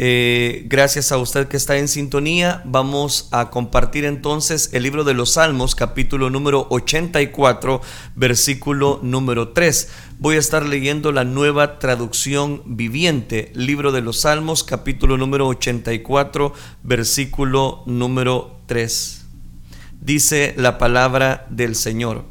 Eh, gracias a usted que está en sintonía, vamos a compartir entonces el libro de los Salmos, capítulo número 84, versículo número 3. Voy a estar leyendo la nueva traducción viviente, libro de los Salmos, capítulo número 84, versículo número 3. Dice la palabra del Señor.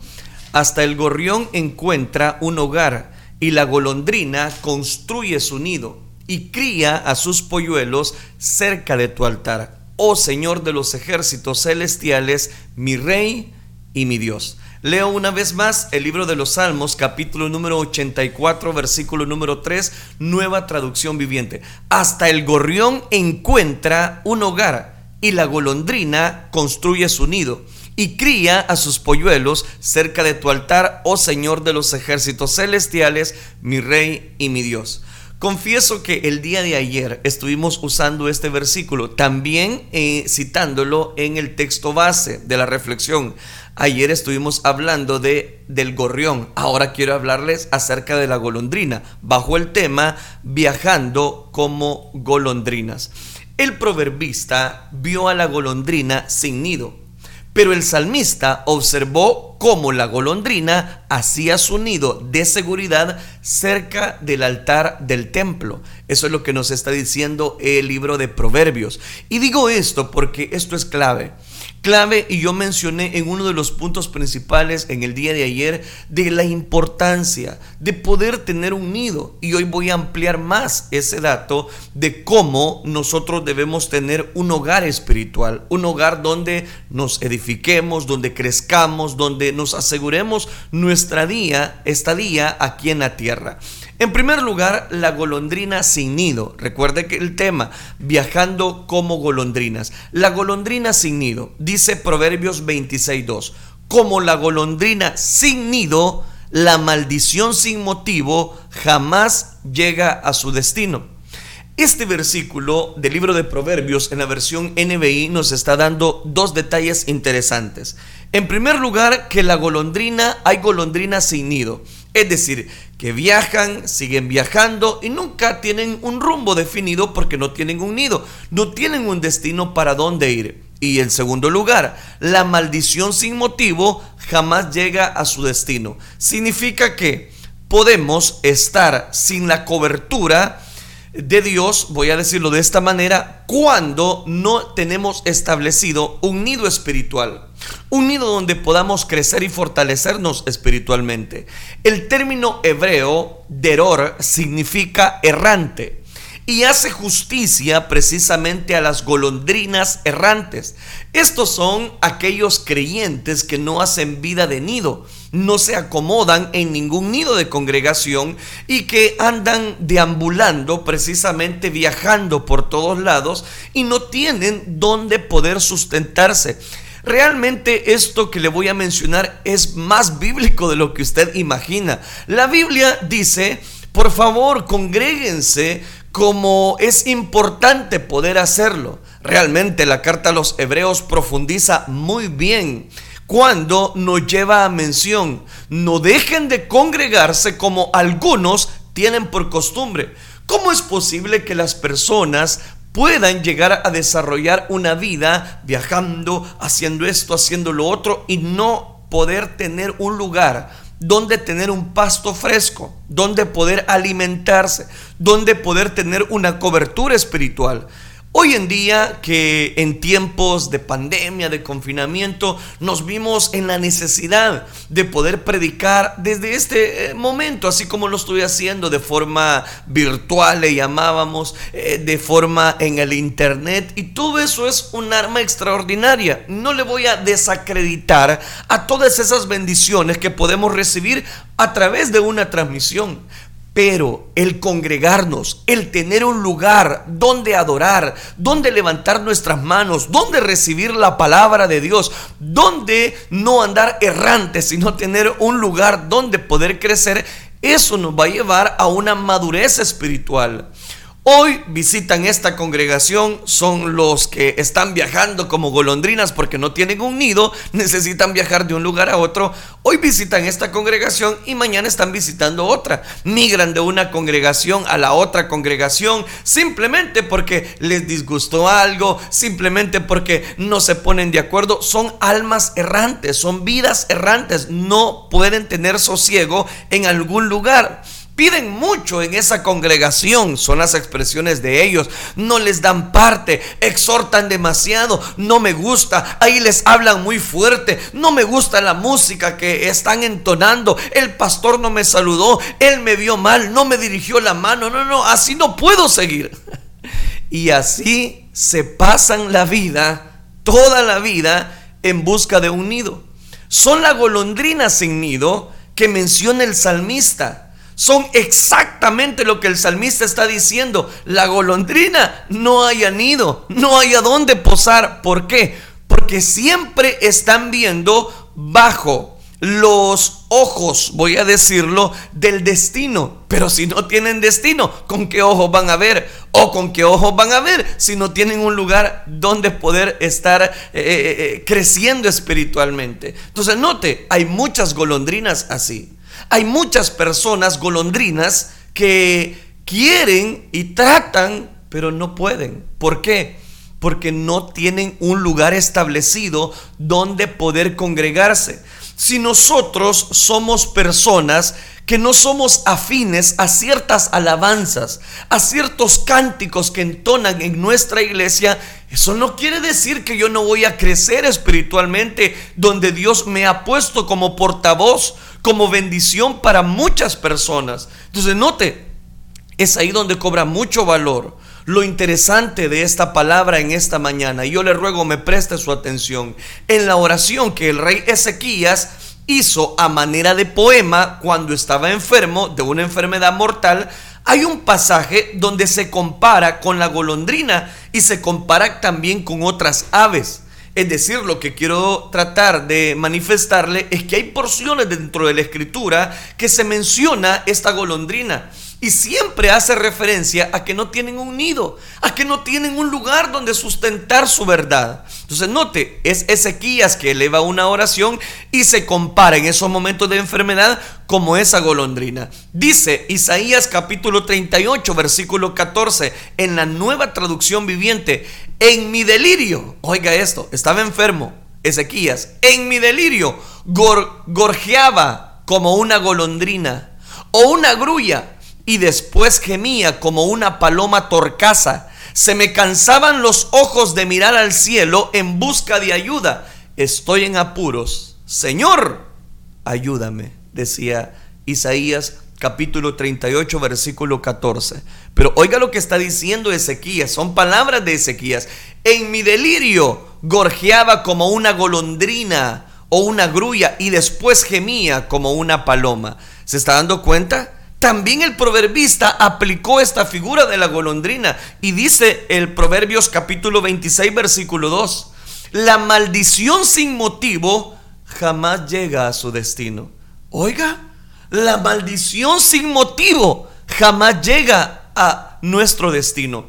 Hasta el gorrión encuentra un hogar y la golondrina construye su nido y cría a sus polluelos cerca de tu altar. Oh Señor de los ejércitos celestiales, mi Rey y mi Dios. Leo una vez más el libro de los Salmos, capítulo número 84, versículo número 3, nueva traducción viviente. Hasta el gorrión encuentra un hogar y la golondrina construye su nido y cría a sus polluelos cerca de tu altar, oh Señor de los ejércitos celestiales, mi Rey y mi Dios. Confieso que el día de ayer estuvimos usando este versículo, también eh, citándolo en el texto base de la reflexión. Ayer estuvimos hablando de del gorrión. Ahora quiero hablarles acerca de la golondrina, bajo el tema viajando como golondrinas. El proverbista vio a la golondrina sin nido pero el salmista observó cómo la golondrina hacía su nido de seguridad cerca del altar del templo. Eso es lo que nos está diciendo el libro de Proverbios. Y digo esto porque esto es clave clave y yo mencioné en uno de los puntos principales en el día de ayer de la importancia de poder tener un nido y hoy voy a ampliar más ese dato de cómo nosotros debemos tener un hogar espiritual, un hogar donde nos edifiquemos, donde crezcamos, donde nos aseguremos nuestra día, estadía aquí en la tierra. En primer lugar, la golondrina sin nido. Recuerde que el tema, viajando como golondrinas. La golondrina sin nido, dice Proverbios 26.2. Como la golondrina sin nido, la maldición sin motivo jamás llega a su destino. Este versículo del libro de Proverbios en la versión NBI nos está dando dos detalles interesantes. En primer lugar, que la golondrina, hay golondrina sin nido. Es decir, que viajan, siguen viajando y nunca tienen un rumbo definido porque no tienen un nido, no tienen un destino para dónde ir. Y en segundo lugar, la maldición sin motivo jamás llega a su destino. Significa que podemos estar sin la cobertura de Dios, voy a decirlo de esta manera, cuando no tenemos establecido un nido espiritual, un nido donde podamos crecer y fortalecernos espiritualmente. El término hebreo deror significa errante y hace justicia precisamente a las golondrinas errantes. Estos son aquellos creyentes que no hacen vida de nido, no se acomodan en ningún nido de congregación y que andan deambulando, precisamente viajando por todos lados y no tienen dónde poder sustentarse. Realmente esto que le voy a mencionar es más bíblico de lo que usted imagina. La Biblia dice, por favor, congréguense como es importante poder hacerlo. Realmente la carta a los hebreos profundiza muy bien cuando nos lleva a mención, no dejen de congregarse como algunos tienen por costumbre. ¿Cómo es posible que las personas puedan llegar a desarrollar una vida viajando, haciendo esto, haciendo lo otro y no poder tener un lugar donde tener un pasto fresco, donde poder alimentarse, donde poder tener una cobertura espiritual. Hoy en día que en tiempos de pandemia, de confinamiento, nos vimos en la necesidad de poder predicar desde este eh, momento, así como lo estoy haciendo de forma virtual, le llamábamos, eh, de forma en el internet, y todo eso es un arma extraordinaria. No le voy a desacreditar a todas esas bendiciones que podemos recibir a través de una transmisión. Pero el congregarnos, el tener un lugar donde adorar, donde levantar nuestras manos, donde recibir la palabra de Dios, donde no andar errantes, sino tener un lugar donde poder crecer, eso nos va a llevar a una madurez espiritual. Hoy visitan esta congregación, son los que están viajando como golondrinas porque no tienen un nido, necesitan viajar de un lugar a otro. Hoy visitan esta congregación y mañana están visitando otra. Migran de una congregación a la otra congregación simplemente porque les disgustó algo, simplemente porque no se ponen de acuerdo. Son almas errantes, son vidas errantes, no pueden tener sosiego en algún lugar. Piden mucho en esa congregación, son las expresiones de ellos. No les dan parte, exhortan demasiado, no me gusta, ahí les hablan muy fuerte, no me gusta la música que están entonando, el pastor no me saludó, él me vio mal, no me dirigió la mano, no, no, así no puedo seguir. Y así se pasan la vida, toda la vida, en busca de un nido. Son la golondrina sin nido que menciona el salmista son exactamente lo que el salmista está diciendo. La golondrina no hay nido, no hay a dónde posar. ¿Por qué? Porque siempre están viendo bajo los ojos, voy a decirlo, del destino. Pero si no tienen destino, ¿con qué ojos van a ver? ¿O con qué ojos van a ver si no tienen un lugar donde poder estar eh, eh, eh, creciendo espiritualmente? Entonces, note, hay muchas golondrinas así. Hay muchas personas golondrinas que quieren y tratan, pero no pueden. ¿Por qué? Porque no tienen un lugar establecido donde poder congregarse. Si nosotros somos personas que no somos afines a ciertas alabanzas, a ciertos cánticos que entonan en nuestra iglesia, eso no quiere decir que yo no voy a crecer espiritualmente donde Dios me ha puesto como portavoz, como bendición para muchas personas. Entonces, note, es ahí donde cobra mucho valor. Lo interesante de esta palabra en esta mañana, y yo le ruego me preste su atención, en la oración que el rey Ezequías hizo a manera de poema cuando estaba enfermo de una enfermedad mortal, hay un pasaje donde se compara con la golondrina y se compara también con otras aves. Es decir, lo que quiero tratar de manifestarle es que hay porciones dentro de la escritura que se menciona esta golondrina. Y siempre hace referencia a que no tienen un nido, a que no tienen un lugar donde sustentar su verdad. Entonces note, es Ezequías que eleva una oración y se compara en esos momentos de enfermedad como esa golondrina. Dice Isaías capítulo 38, versículo 14, en la nueva traducción viviente, en mi delirio, oiga esto, estaba enfermo, Ezequías, en mi delirio gorjeaba como una golondrina o una grulla y después gemía como una paloma torcaza. Se me cansaban los ojos de mirar al cielo en busca de ayuda. Estoy en apuros. Señor, ayúdame, decía Isaías capítulo 38, versículo 14. Pero oiga lo que está diciendo Ezequías, son palabras de Ezequías. En mi delirio gorjeaba como una golondrina o una grulla y después gemía como una paloma. ¿Se está dando cuenta? También el proverbista aplicó esta figura de la golondrina y dice el Proverbios capítulo 26 versículo 2, la maldición sin motivo jamás llega a su destino. Oiga, la maldición sin motivo jamás llega a nuestro destino.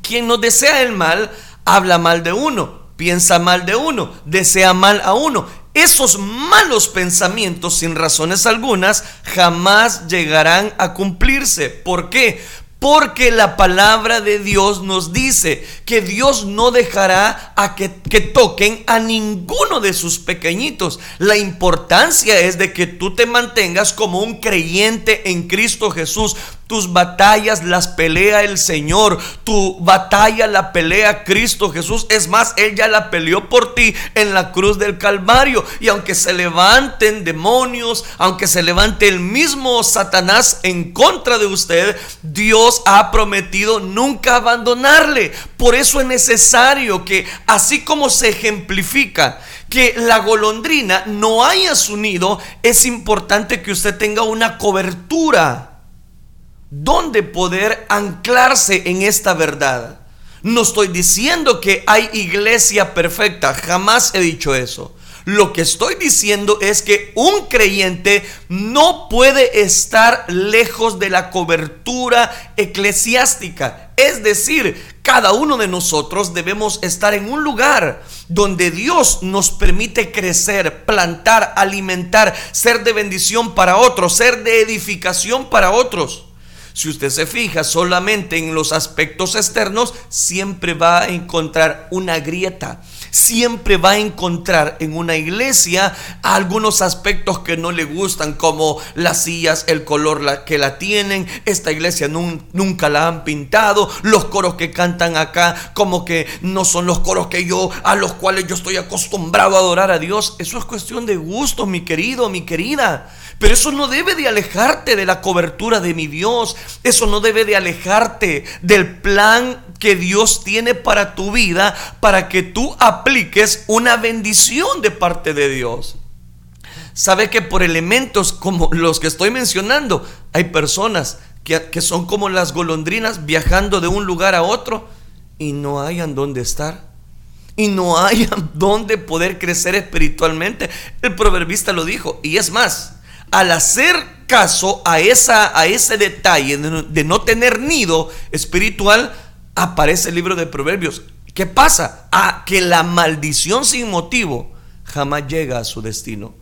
Quien nos desea el mal, habla mal de uno, piensa mal de uno, desea mal a uno esos malos pensamientos sin razones algunas jamás llegarán a cumplirse. ¿Por qué? Porque la palabra de Dios nos dice que Dios no dejará a que, que, toquen a ninguno de sus pequeñitos. La importancia es de que tú te mantengas como un creyente en Cristo Jesús. Tus batallas las pelea el Señor. Tu batalla la pelea Cristo Jesús. Es más, Él ya la peleó por ti en la cruz del Calvario. Y aunque se levanten demonios, aunque se levante el mismo Satanás en contra de usted, Dios ha prometido nunca abandonarle. Por eso es necesario que, así como se ejemplifica, que la golondrina no haya su nido, es importante que usted tenga una cobertura ¿Dónde poder anclarse en esta verdad? No estoy diciendo que hay iglesia perfecta, jamás he dicho eso. Lo que estoy diciendo es que un creyente no puede estar lejos de la cobertura eclesiástica. Es decir, cada uno de nosotros debemos estar en un lugar donde Dios nos permite crecer, plantar, alimentar, ser de bendición para otros, ser de edificación para otros. Si usted se fija solamente en los aspectos externos, siempre va a encontrar una grieta siempre va a encontrar en una iglesia algunos aspectos que no le gustan, como las sillas, el color que la tienen, esta iglesia nunca la han pintado, los coros que cantan acá como que no son los coros que yo, a los cuales yo estoy acostumbrado a adorar a Dios. Eso es cuestión de gusto, mi querido, mi querida. Pero eso no debe de alejarte de la cobertura de mi Dios. Eso no debe de alejarte del plan que Dios tiene para tu vida, para que tú apliques una bendición de parte de Dios. Sabe que por elementos como los que estoy mencionando, hay personas que, que son como las golondrinas viajando de un lugar a otro y no hayan dónde estar y no hayan dónde poder crecer espiritualmente. El proverbista lo dijo. Y es más, al hacer caso a, esa, a ese detalle de no tener nido espiritual, aparece el libro de Proverbios. ¿Qué pasa? A que la maldición sin motivo jamás llega a su destino.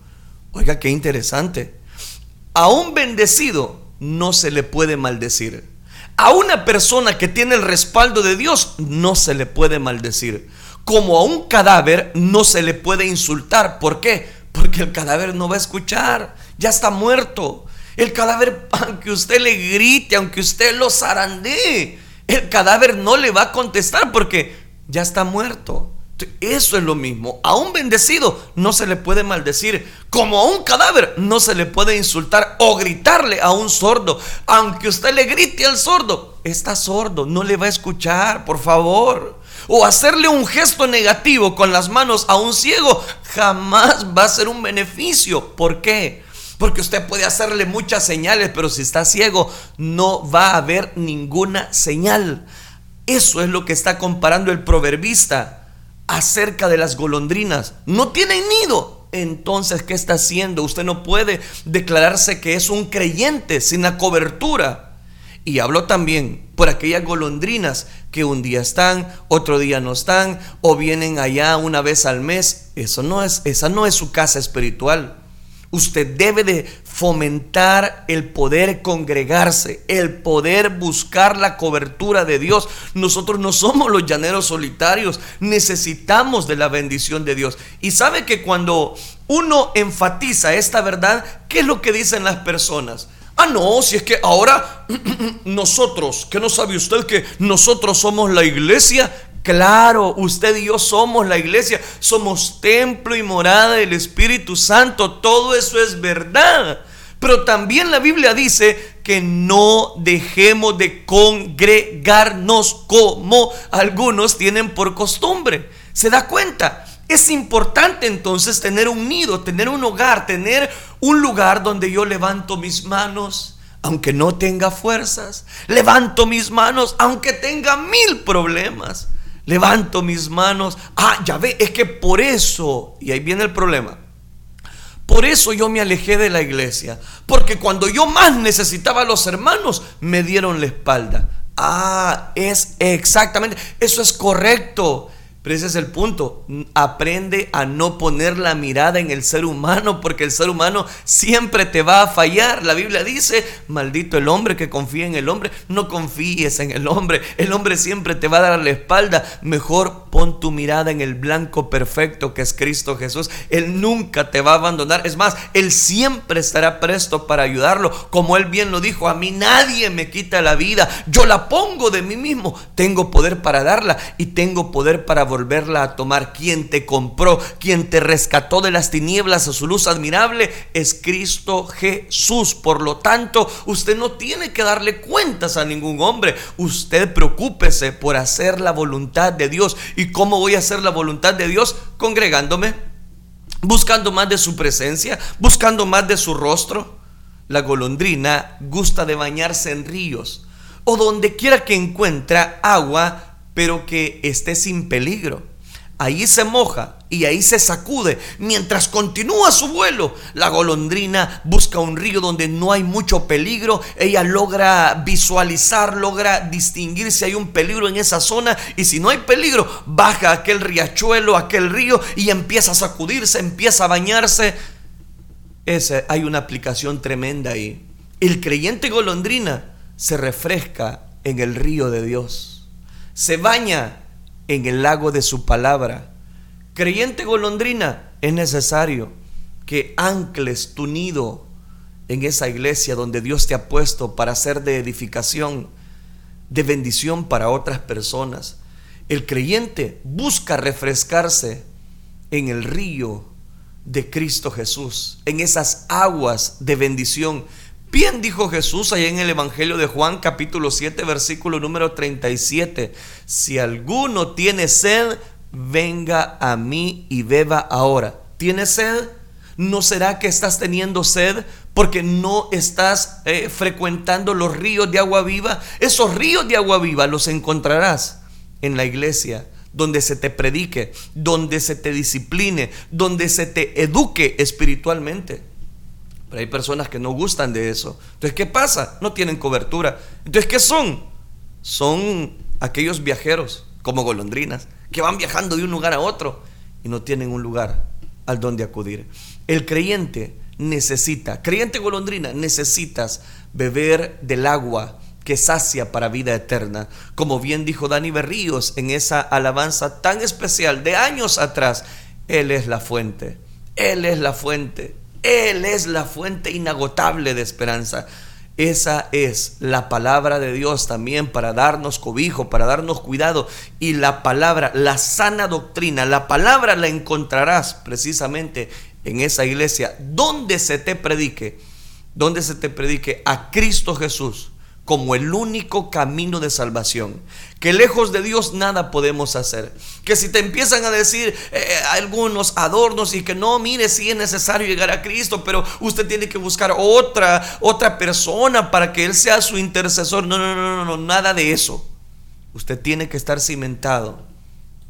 Oiga, qué interesante. A un bendecido no se le puede maldecir. A una persona que tiene el respaldo de Dios no se le puede maldecir. Como a un cadáver no se le puede insultar. ¿Por qué? Porque el cadáver no va a escuchar ya está muerto. El cadáver, aunque usted le grite, aunque usted lo zarandee, el cadáver no le va a contestar porque ya está muerto. Eso es lo mismo. A un bendecido no se le puede maldecir. Como a un cadáver no se le puede insultar o gritarle a un sordo. Aunque usted le grite al sordo, está sordo, no le va a escuchar, por favor. O hacerle un gesto negativo con las manos a un ciego, jamás va a ser un beneficio. ¿Por qué? Porque usted puede hacerle muchas señales, pero si está ciego no va a haber ninguna señal. Eso es lo que está comparando el proverbista acerca de las golondrinas. No tienen nido. Entonces, ¿qué está haciendo? Usted no puede declararse que es un creyente sin la cobertura. Y hablo también por aquellas golondrinas que un día están, otro día no están, o vienen allá una vez al mes. Eso no es, esa no es su casa espiritual. Usted debe de fomentar el poder congregarse, el poder buscar la cobertura de Dios. Nosotros no somos los llaneros solitarios, necesitamos de la bendición de Dios. Y sabe que cuando uno enfatiza esta verdad, ¿qué es lo que dicen las personas? Ah, no, si es que ahora nosotros, ¿qué no sabe usted que nosotros somos la iglesia? Claro, usted y yo somos la iglesia, somos templo y morada del Espíritu Santo, todo eso es verdad. Pero también la Biblia dice que no dejemos de congregarnos como algunos tienen por costumbre. ¿Se da cuenta? Es importante entonces tener un nido, tener un hogar, tener un lugar donde yo levanto mis manos, aunque no tenga fuerzas. Levanto mis manos, aunque tenga mil problemas levanto mis manos. Ah, ya ve, es que por eso, y ahí viene el problema. Por eso yo me alejé de la iglesia, porque cuando yo más necesitaba a los hermanos, me dieron la espalda. Ah, es exactamente, eso es correcto. Pero ese es el punto. Aprende a no poner la mirada en el ser humano porque el ser humano siempre te va a fallar. La Biblia dice, maldito el hombre que confía en el hombre. No confíes en el hombre. El hombre siempre te va a dar la espalda. Mejor pon tu mirada en el blanco perfecto que es Cristo Jesús. Él nunca te va a abandonar. Es más, Él siempre estará presto para ayudarlo. Como Él bien lo dijo, a mí nadie me quita la vida. Yo la pongo de mí mismo. Tengo poder para darla y tengo poder para volverla a tomar. Quien te compró, quien te rescató de las tinieblas a su luz admirable, es Cristo Jesús. Por lo tanto, usted no tiene que darle cuentas a ningún hombre. Usted preocúpese por hacer la voluntad de Dios. ¿Y cómo voy a hacer la voluntad de Dios? Congregándome, buscando más de su presencia, buscando más de su rostro. La golondrina gusta de bañarse en ríos o donde quiera que encuentra agua pero que esté sin peligro. ahí se moja y ahí se sacude. Mientras continúa su vuelo, la golondrina busca un río donde no hay mucho peligro. Ella logra visualizar, logra distinguir si hay un peligro en esa zona. Y si no hay peligro, baja aquel riachuelo, aquel río y empieza a sacudirse, empieza a bañarse. Ese, hay una aplicación tremenda ahí. El creyente golondrina se refresca en el río de Dios. Se baña en el lago de su palabra. Creyente golondrina, es necesario que ancles tu nido en esa iglesia donde Dios te ha puesto para ser de edificación, de bendición para otras personas. El creyente busca refrescarse en el río de Cristo Jesús, en esas aguas de bendición Bien dijo Jesús allá en el Evangelio de Juan capítulo 7 versículo número 37. Si alguno tiene sed, venga a mí y beba ahora. ¿Tienes sed? ¿No será que estás teniendo sed porque no estás eh, frecuentando los ríos de agua viva? Esos ríos de agua viva los encontrarás en la iglesia, donde se te predique, donde se te discipline, donde se te eduque espiritualmente hay personas que no gustan de eso. Entonces, ¿qué pasa? No tienen cobertura. Entonces, ¿qué son? Son aquellos viajeros, como golondrinas, que van viajando de un lugar a otro y no tienen un lugar al donde acudir. El creyente necesita, creyente golondrina, necesitas beber del agua que sacia para vida eterna. Como bien dijo Dani Berríos en esa alabanza tan especial de años atrás, Él es la fuente, Él es la fuente, él es la fuente inagotable de esperanza. Esa es la palabra de Dios también para darnos cobijo, para darnos cuidado. Y la palabra, la sana doctrina, la palabra la encontrarás precisamente en esa iglesia donde se te predique, donde se te predique a Cristo Jesús como el único camino de salvación. Que lejos de Dios nada podemos hacer. Que si te empiezan a decir eh, algunos adornos y que no, mire, si es necesario llegar a Cristo, pero usted tiene que buscar otra, otra persona para que Él sea su intercesor. No, no, no, no, no, nada de eso. Usted tiene que estar cimentado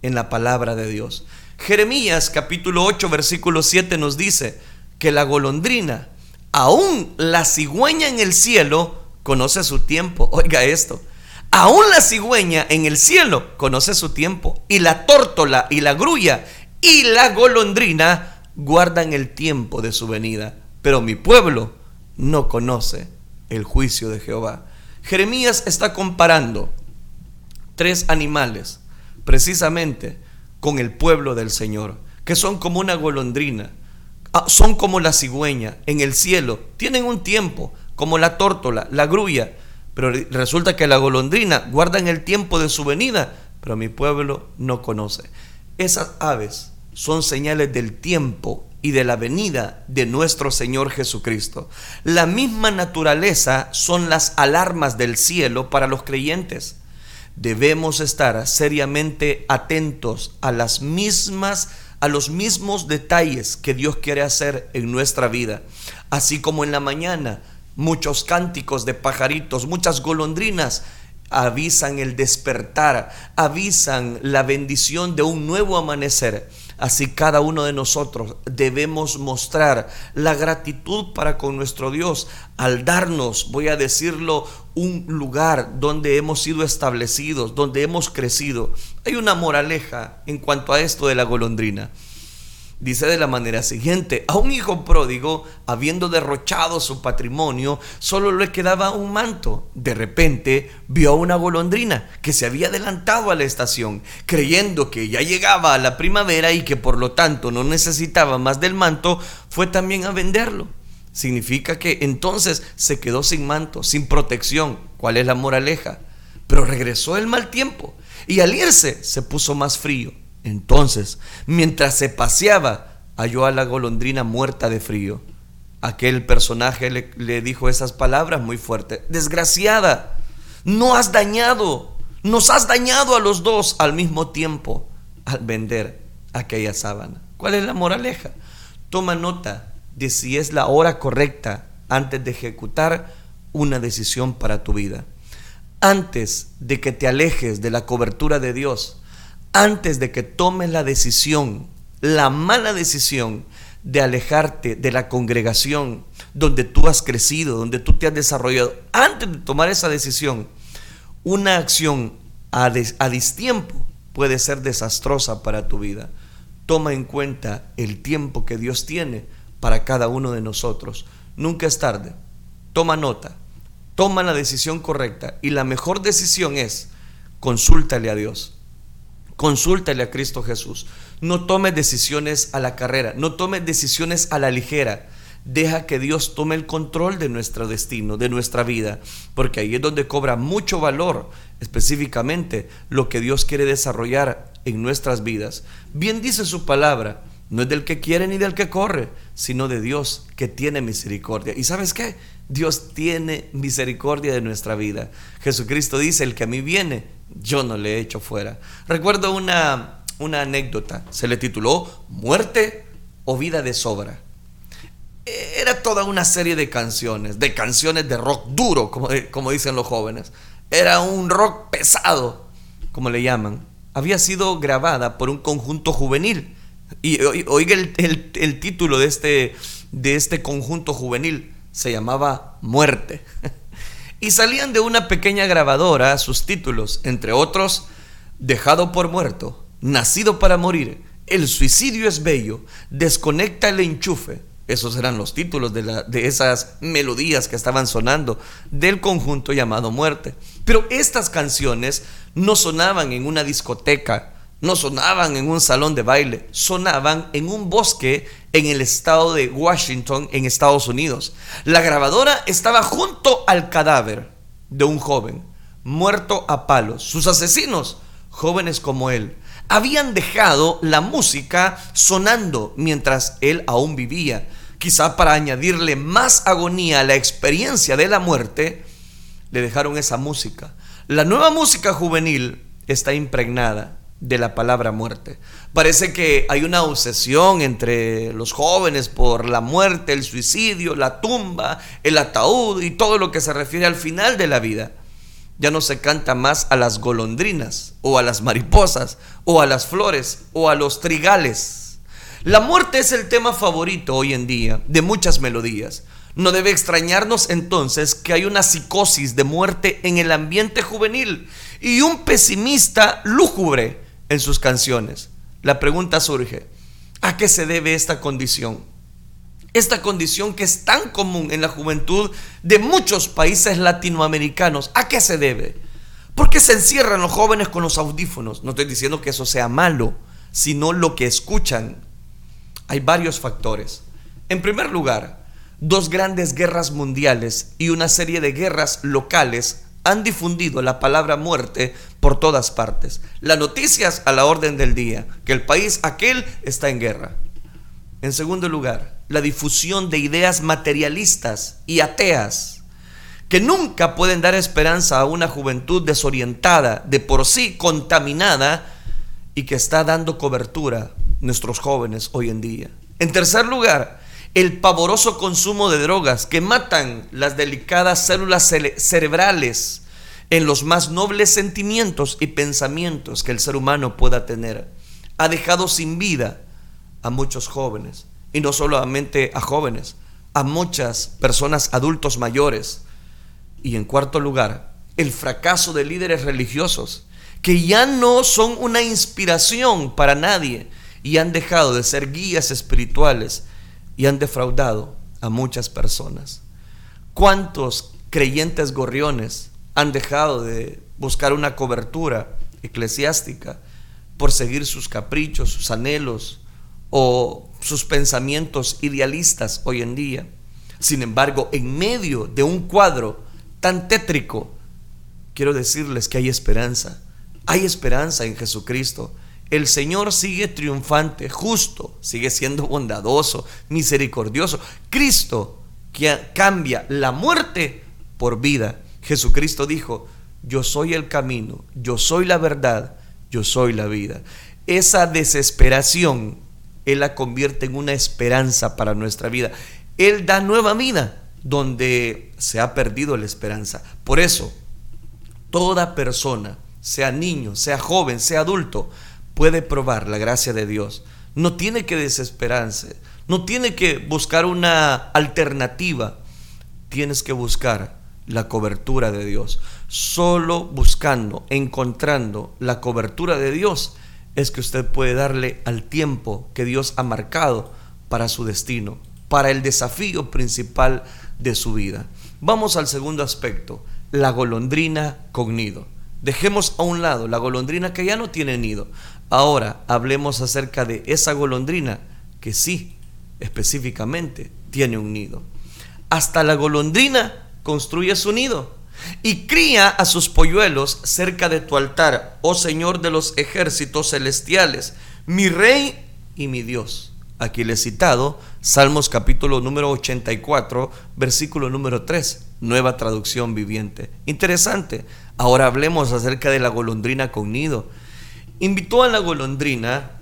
en la palabra de Dios. Jeremías capítulo 8 versículo 7 nos dice que la golondrina, aún la cigüeña en el cielo, conoce su tiempo. Oiga esto. Aún la cigüeña en el cielo conoce su tiempo. Y la tórtola y la grulla y la golondrina guardan el tiempo de su venida. Pero mi pueblo no conoce el juicio de Jehová. Jeremías está comparando tres animales precisamente con el pueblo del Señor, que son como una golondrina, ah, son como la cigüeña en el cielo, tienen un tiempo, como la tórtola, la grulla, pero resulta que la golondrina guardan el tiempo de su venida, pero mi pueblo no conoce. Esas aves son señales del tiempo y de la venida de nuestro Señor Jesucristo. La misma naturaleza son las alarmas del cielo para los creyentes. Debemos estar seriamente atentos a las mismas a los mismos detalles que Dios quiere hacer en nuestra vida. Así como en la mañana muchos cánticos de pajaritos, muchas golondrinas avisan el despertar, avisan la bendición de un nuevo amanecer. Así cada uno de nosotros debemos mostrar la gratitud para con nuestro Dios al darnos, voy a decirlo, un lugar donde hemos sido establecidos, donde hemos crecido. Hay una moraleja en cuanto a esto de la golondrina. Dice de la manera siguiente, a un hijo pródigo, habiendo derrochado su patrimonio, solo le quedaba un manto. De repente vio a una golondrina que se había adelantado a la estación, creyendo que ya llegaba a la primavera y que por lo tanto no necesitaba más del manto, fue también a venderlo. Significa que entonces se quedó sin manto, sin protección. ¿Cuál es la moraleja? Pero regresó el mal tiempo y al irse se puso más frío entonces, mientras se paseaba, halló a la golondrina muerta de frío. Aquel personaje le, dijo esas palabras muy fuertes. Desgraciada, no has dañado, nos has dañado a los dos al mismo tiempo al vender aquella sábana. ¿Cuál es la moraleja? Toma nota de si es la hora correcta antes de ejecutar una decisión para tu vida. Antes de que te alejes de la cobertura de Dios, antes de que tomes la decisión, la mala decisión de alejarte de la congregación donde tú has crecido, donde tú te has desarrollado, antes de tomar esa decisión, una acción a, a distiempo puede ser desastrosa para tu vida. Toma en cuenta el tiempo que Dios tiene para cada uno de nosotros. Nunca es tarde. Toma nota. Toma la decisión correcta. Y la mejor decisión es consúltale a Dios. Consúltale a Cristo Jesús. No tomes decisiones a la carrera. No tomes decisiones a la ligera. Deja que Dios tome el control de nuestro destino, de nuestra vida, porque ahí es donde cobra mucho valor específicamente lo que Dios quiere desarrollar en nuestras vidas. Bien dice su palabra, no es del que quiere ni del que corre, sino de Dios que tiene misericordia. ¿Y sabes qué? Dios tiene misericordia de nuestra vida. Jesucristo dice, el que a mí viene, yo no le echo fuera. Recuerdo una, una anécdota, se le tituló Muerte o vida de sobra. Era toda una serie de canciones, de canciones de rock duro, como, como dicen los jóvenes. Era un rock pesado, como le llaman. Había sido grabada por un conjunto juvenil. Y oiga el, el título de este, de este conjunto juvenil. Se llamaba Muerte. y salían de una pequeña grabadora sus títulos, entre otros, Dejado por muerto, Nacido para morir, El suicidio es bello, Desconecta el enchufe, esos eran los títulos de, de, esas melodías que estaban sonando del conjunto llamado Muerte. Pero estas canciones no sonaban en una discoteca, no sonaban en un salón de baile, sonaban en un bosque en el estado de Washington, en Estados Unidos. La grabadora estaba junto al cadáver de un joven, muerto a palos. Sus asesinos, jóvenes como él, habían dejado la música sonando mientras él aún vivía. Quizá para añadirle más agonía a la experiencia de la muerte, le dejaron esa música. La nueva música juvenil está impregnada de la palabra muerte. Parece que hay una obsesión entre los jóvenes por la muerte, el suicidio, la tumba, el ataúd y todo lo que se refiere al final de la vida ya no se canta más a las golondrinas o a las mariposas o a las flores o a los trigales. La muerte es el tema favorito hoy en día de muchas melodías. No debe extrañarnos entonces que hay una psicosis de muerte en el ambiente juvenil y un pesimista lúgubre en sus canciones. La pregunta surge, ¿a qué se debe esta condición? esta condición que es tan común en la juventud de muchos países latinoamericanos. ¿A qué se debe? Porque se encierran los jóvenes con los audífonos. No estoy diciendo que eso sea malo, sino lo que escuchan. Hay varios factores. En primer lugar, dos grandes guerras mundiales y una serie de guerras locales han difundido la palabra muerte por todas partes. Las noticias a la orden del día, que el país aquel está en guerra. En segundo lugar, la difusión de ideas materialistas y ateas que nunca pueden dar esperanza a una juventud desorientada, de por sí contaminada y que está dando cobertura a nuestros jóvenes hoy en día. En tercer lugar, el pavoroso consumo de drogas que matan las delicadas células cerebrales en los más nobles sentimientos y pensamientos que el ser humano pueda tener. Ha dejado sin vida a muchos jóvenes, y no solamente a jóvenes, a muchas personas adultos mayores. Y en cuarto lugar, el fracaso de líderes religiosos, que ya no son una inspiración para nadie y han dejado de ser guías espirituales y han defraudado a muchas personas. ¿Cuántos creyentes gorriones han dejado de buscar una cobertura eclesiástica por seguir sus caprichos, sus anhelos, o sus pensamientos idealistas hoy en día. Sin embargo, en medio de un cuadro tan tétrico, quiero decirles que hay esperanza. Hay esperanza en Jesucristo. El Señor sigue triunfante, justo, sigue siendo bondadoso, misericordioso. Cristo que cambia la muerte por vida. Jesucristo dijo, yo soy el camino, yo soy la verdad, yo soy la vida. Esa desesperación él la convierte en una esperanza para nuestra vida. Él da nueva vida donde se ha perdido la esperanza. Por eso, toda persona, sea niño, sea joven, sea adulto, puede probar la gracia de Dios, no tiene que desesperarse, no tiene que buscar una alternativa, tienes que buscar la cobertura de Dios. Solo buscando, encontrando la cobertura de Dios es que usted puede darle al tiempo que Dios ha marcado para su destino, para el desafío principal de su vida. Vamos al segundo aspecto, la golondrina con nido. Dejemos a un lado la golondrina que ya no tiene nido. Ahora hablemos acerca de esa golondrina que sí, específicamente, tiene un nido. Hasta la golondrina construye su nido y cría a sus polluelos cerca de tu altar, oh Señor de los ejércitos celestiales, mi Rey y mi Dios. Aquí le he citado Salmos capítulo número 84, versículo número 3, nueva traducción viviente. Interesante. Ahora hablemos acerca de la golondrina con nido. Invitó a la golondrina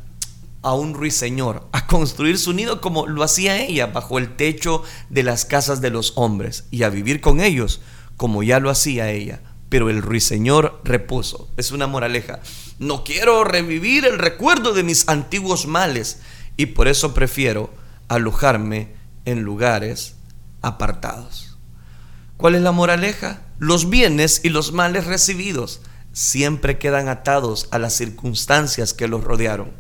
a un ruiseñor a construir su nido como lo hacía ella bajo el techo de las casas de los hombres y a vivir con ellos como ya lo hacía ella. Pero el ruiseñor repuso. Es una moraleja. No quiero revivir el recuerdo de mis antiguos males y por eso prefiero alojarme en lugares apartados. ¿Cuál es la moraleja? Los bienes y los males recibidos siempre quedan atados a las circunstancias que los rodearon.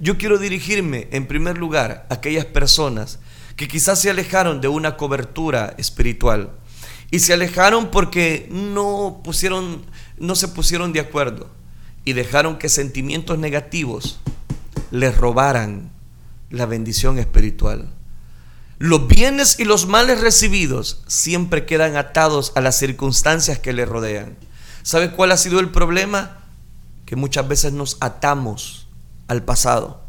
Yo quiero dirigirme en primer lugar a aquellas personas que quizás se alejaron de una cobertura espiritual y se alejaron porque no pusieron no se pusieron de acuerdo y dejaron que sentimientos negativos les robaran la bendición espiritual. Los bienes y los males recibidos siempre quedan atados a las circunstancias que le rodean. ¿Sabe cuál ha sido el problema? Que muchas veces nos atamos al pasado.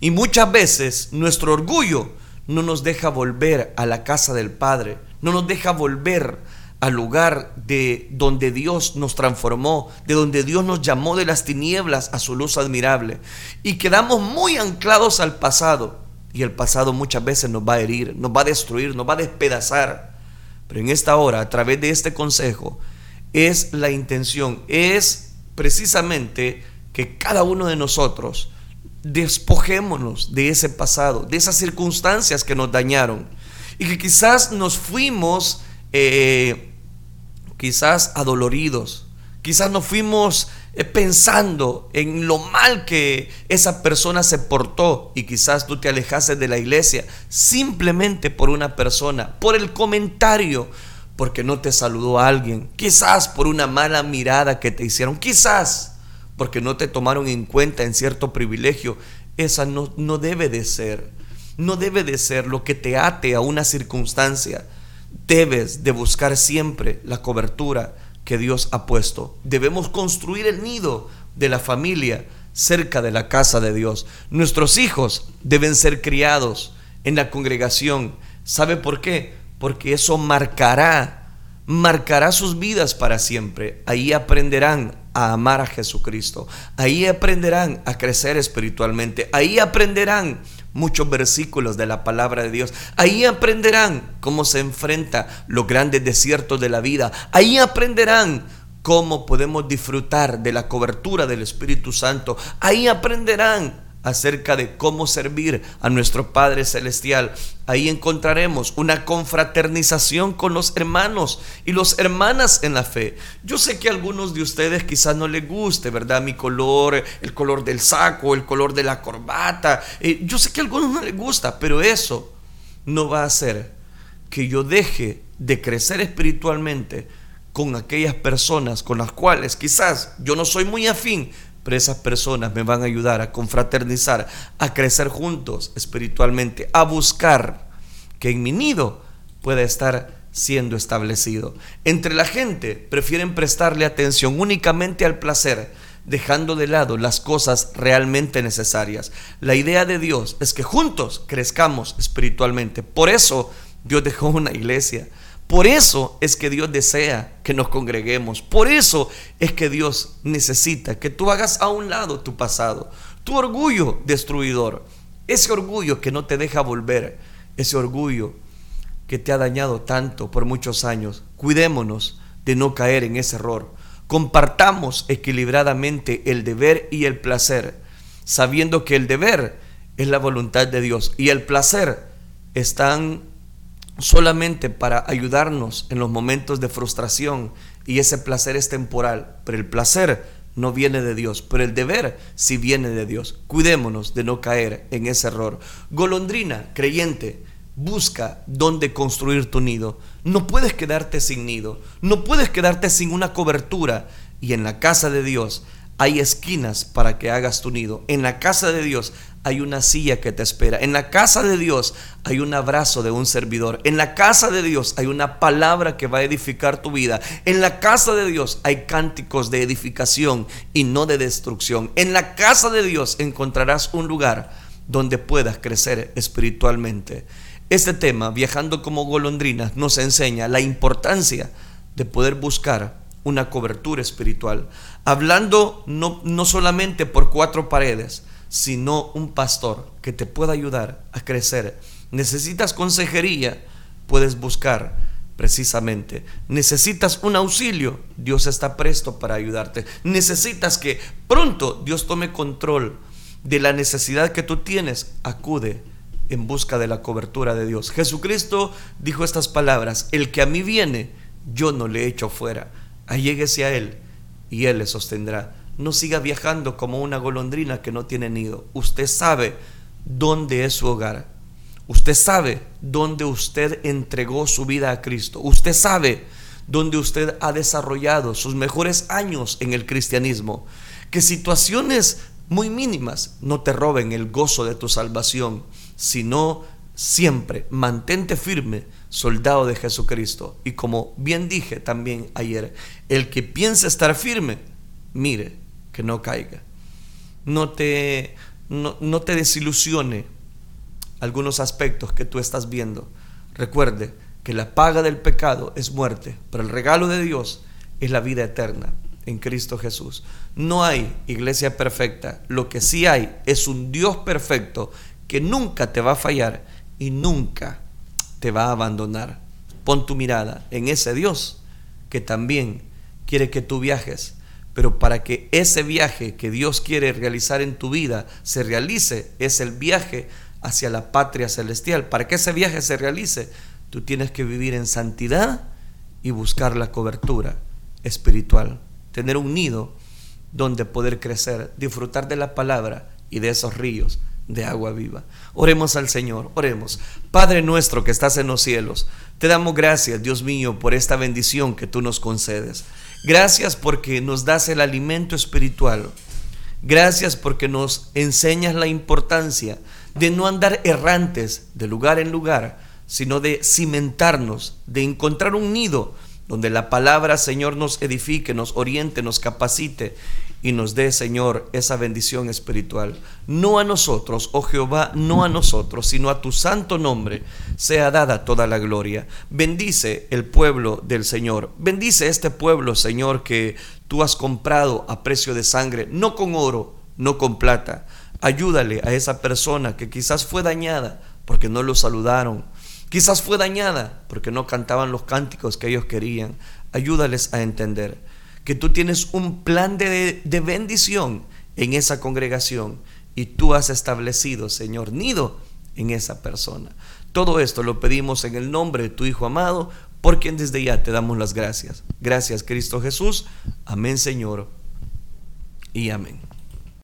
Y muchas veces nuestro orgullo no nos deja volver a la casa del Padre, no nos deja volver al lugar de donde Dios nos transformó, de donde Dios nos llamó de las tinieblas a su luz admirable. Y quedamos muy anclados al pasado. Y el pasado muchas veces nos va a herir, nos va a destruir, nos va a despedazar. Pero en esta hora, a través de este consejo, es la intención, es precisamente que cada uno de nosotros despojémonos de ese pasado, de esas circunstancias que nos dañaron y que quizás nos fuimos eh, quizás adoloridos, quizás nos fuimos eh, pensando en lo mal que esa persona se portó y quizás tú te alejaste de la iglesia simplemente por una persona, por el comentario, porque no te saludó alguien, quizás por una mala mirada que te hicieron, quizás porque no te tomaron en cuenta en cierto privilegio. Esa no, no debe de ser, no debe de ser lo que te ate a una circunstancia. Debes de buscar siempre la cobertura que Dios ha puesto. Debemos construir el nido de la familia cerca de la casa de Dios. Nuestros hijos deben ser criados en la congregación. ¿Sabe por qué? Porque eso marcará, marcará sus vidas para siempre. Ahí aprenderán a amar a Jesucristo. Ahí aprenderán a crecer espiritualmente. Ahí aprenderán muchos versículos de la palabra de Dios. Ahí aprenderán cómo se enfrenta los grandes desiertos de la vida. Ahí aprenderán cómo podemos disfrutar de la cobertura del Espíritu Santo. Ahí aprenderán acerca de cómo servir a nuestro Padre Celestial. Ahí encontraremos una confraternización con los hermanos y los hermanas en la fe. Yo sé que a algunos de ustedes quizás no les guste, ¿verdad? Mi color, el color del saco, el color de la corbata. Eh, yo sé que a algunos no les gusta, pero eso no va a hacer que yo deje de crecer espiritualmente con aquellas personas con las cuales quizás yo no soy muy afín, pero esas personas me van a ayudar a confraternizar, a crecer juntos espiritualmente, a buscar que en mi nido pueda estar siendo establecido. Entre la gente prefieren prestarle atención únicamente al placer, dejando de lado las cosas realmente necesarias. La idea de Dios es que juntos crezcamos espiritualmente. Por eso Dios dejó una iglesia por eso es que Dios desea que nos congreguemos. Por eso es que Dios necesita que tú hagas a un lado tu pasado, tu orgullo destruidor, ese orgullo que no te deja volver, ese orgullo que te ha dañado tanto por muchos años. Cuidémonos de no caer en ese error. Compartamos equilibradamente el deber y el placer sabiendo que el deber es la voluntad de Dios y el placer están solamente para ayudarnos en los momentos de frustración y ese placer es temporal, pero el placer no viene de Dios, pero el deber sí viene de Dios. Cuidémonos de no caer en ese error. Golondrina, creyente, busca dónde construir tu nido. No puedes quedarte sin nido, no puedes quedarte sin una cobertura. Y en la casa de Dios hay esquinas para que hagas tu nido. En la casa de Dios hay una silla que te espera. En la casa de Dios hay un abrazo de un servidor. En la casa de Dios hay una palabra que va a edificar tu vida. En la casa de Dios hay cánticos de edificación y no de destrucción. En la casa de Dios encontrarás un lugar donde puedas crecer espiritualmente. Este tema, viajando como golondrinas, nos enseña la importancia de poder buscar una cobertura espiritual. Hablando no, no solamente por cuatro paredes, sino un pastor que te pueda ayudar a crecer. Necesitas consejería, puedes buscar precisamente. Necesitas un auxilio, Dios está presto para ayudarte. Necesitas que pronto Dios tome control de la necesidad que tú tienes, acude en busca de la cobertura de Dios. Jesucristo dijo estas palabras, el que a mí viene, yo no le echo fuera. Alléguese a Él y Él le sostendrá. No siga viajando como una golondrina que no tiene nido. Usted sabe dónde es su hogar. Usted sabe dónde usted entregó su vida a Cristo. Usted sabe dónde usted ha desarrollado sus mejores años en el cristianismo. Que situaciones muy mínimas no te roben el gozo de tu salvación, sino siempre mantente firme, soldado de Jesucristo. Y como bien dije también ayer, el que piensa estar firme, mire, que no caiga. No te, no, te desilusione algunos aspectos que tú estás viendo. Recuerde que la paga del pecado es muerte, pero el regalo de Dios es la vida eterna en Cristo Jesús. No hay iglesia perfecta, lo que sí hay es un Dios perfecto que nunca te va a fallar y nunca te va a abandonar. Pon tu mirada en ese Dios que también quiere que tú viajes pero para que ese viaje que Dios quiere realizar en tu vida se realice, es el viaje hacia la patria celestial. Para que ese viaje se realice, tú tienes que vivir en santidad y buscar la cobertura espiritual. Tener un nido donde poder crecer, disfrutar de la palabra y de esos ríos de agua viva. Oremos al Señor, oremos. Padre nuestro que estás en los cielos, te damos gracias, Dios mío, por esta bendición que tú nos concedes. Gracias porque nos das el alimento espiritual. Gracias porque nos enseñas la importancia de no andar errantes de lugar en lugar, sino de cimentarnos, de encontrar un nido donde la palabra, Señor, nos edifique, nos oriente, nos capacite y nos dé, Señor, esa bendición espiritual. No a nosotros, oh Jehová, no a nosotros, sino a tu santo nombre sea dada toda la gloria. Bendice el pueblo del Señor. Bendice este pueblo, Señor, que tú has comprado a precio de sangre, no con oro, no con plata. Ayúdale a esa persona que quizás fue dañada porque no lo saludaron Quizás fue dañada porque no cantaban los cánticos que ellos querían. Ayúdales a entender que tú tienes un plan de, de bendición en esa congregación y tú has establecido, Señor, nido en esa persona. Todo esto lo pedimos en el nombre de tu Hijo amado, por quien desde ya te damos las gracias. Gracias, Cristo Jesús. Amén, Señor. Y amén.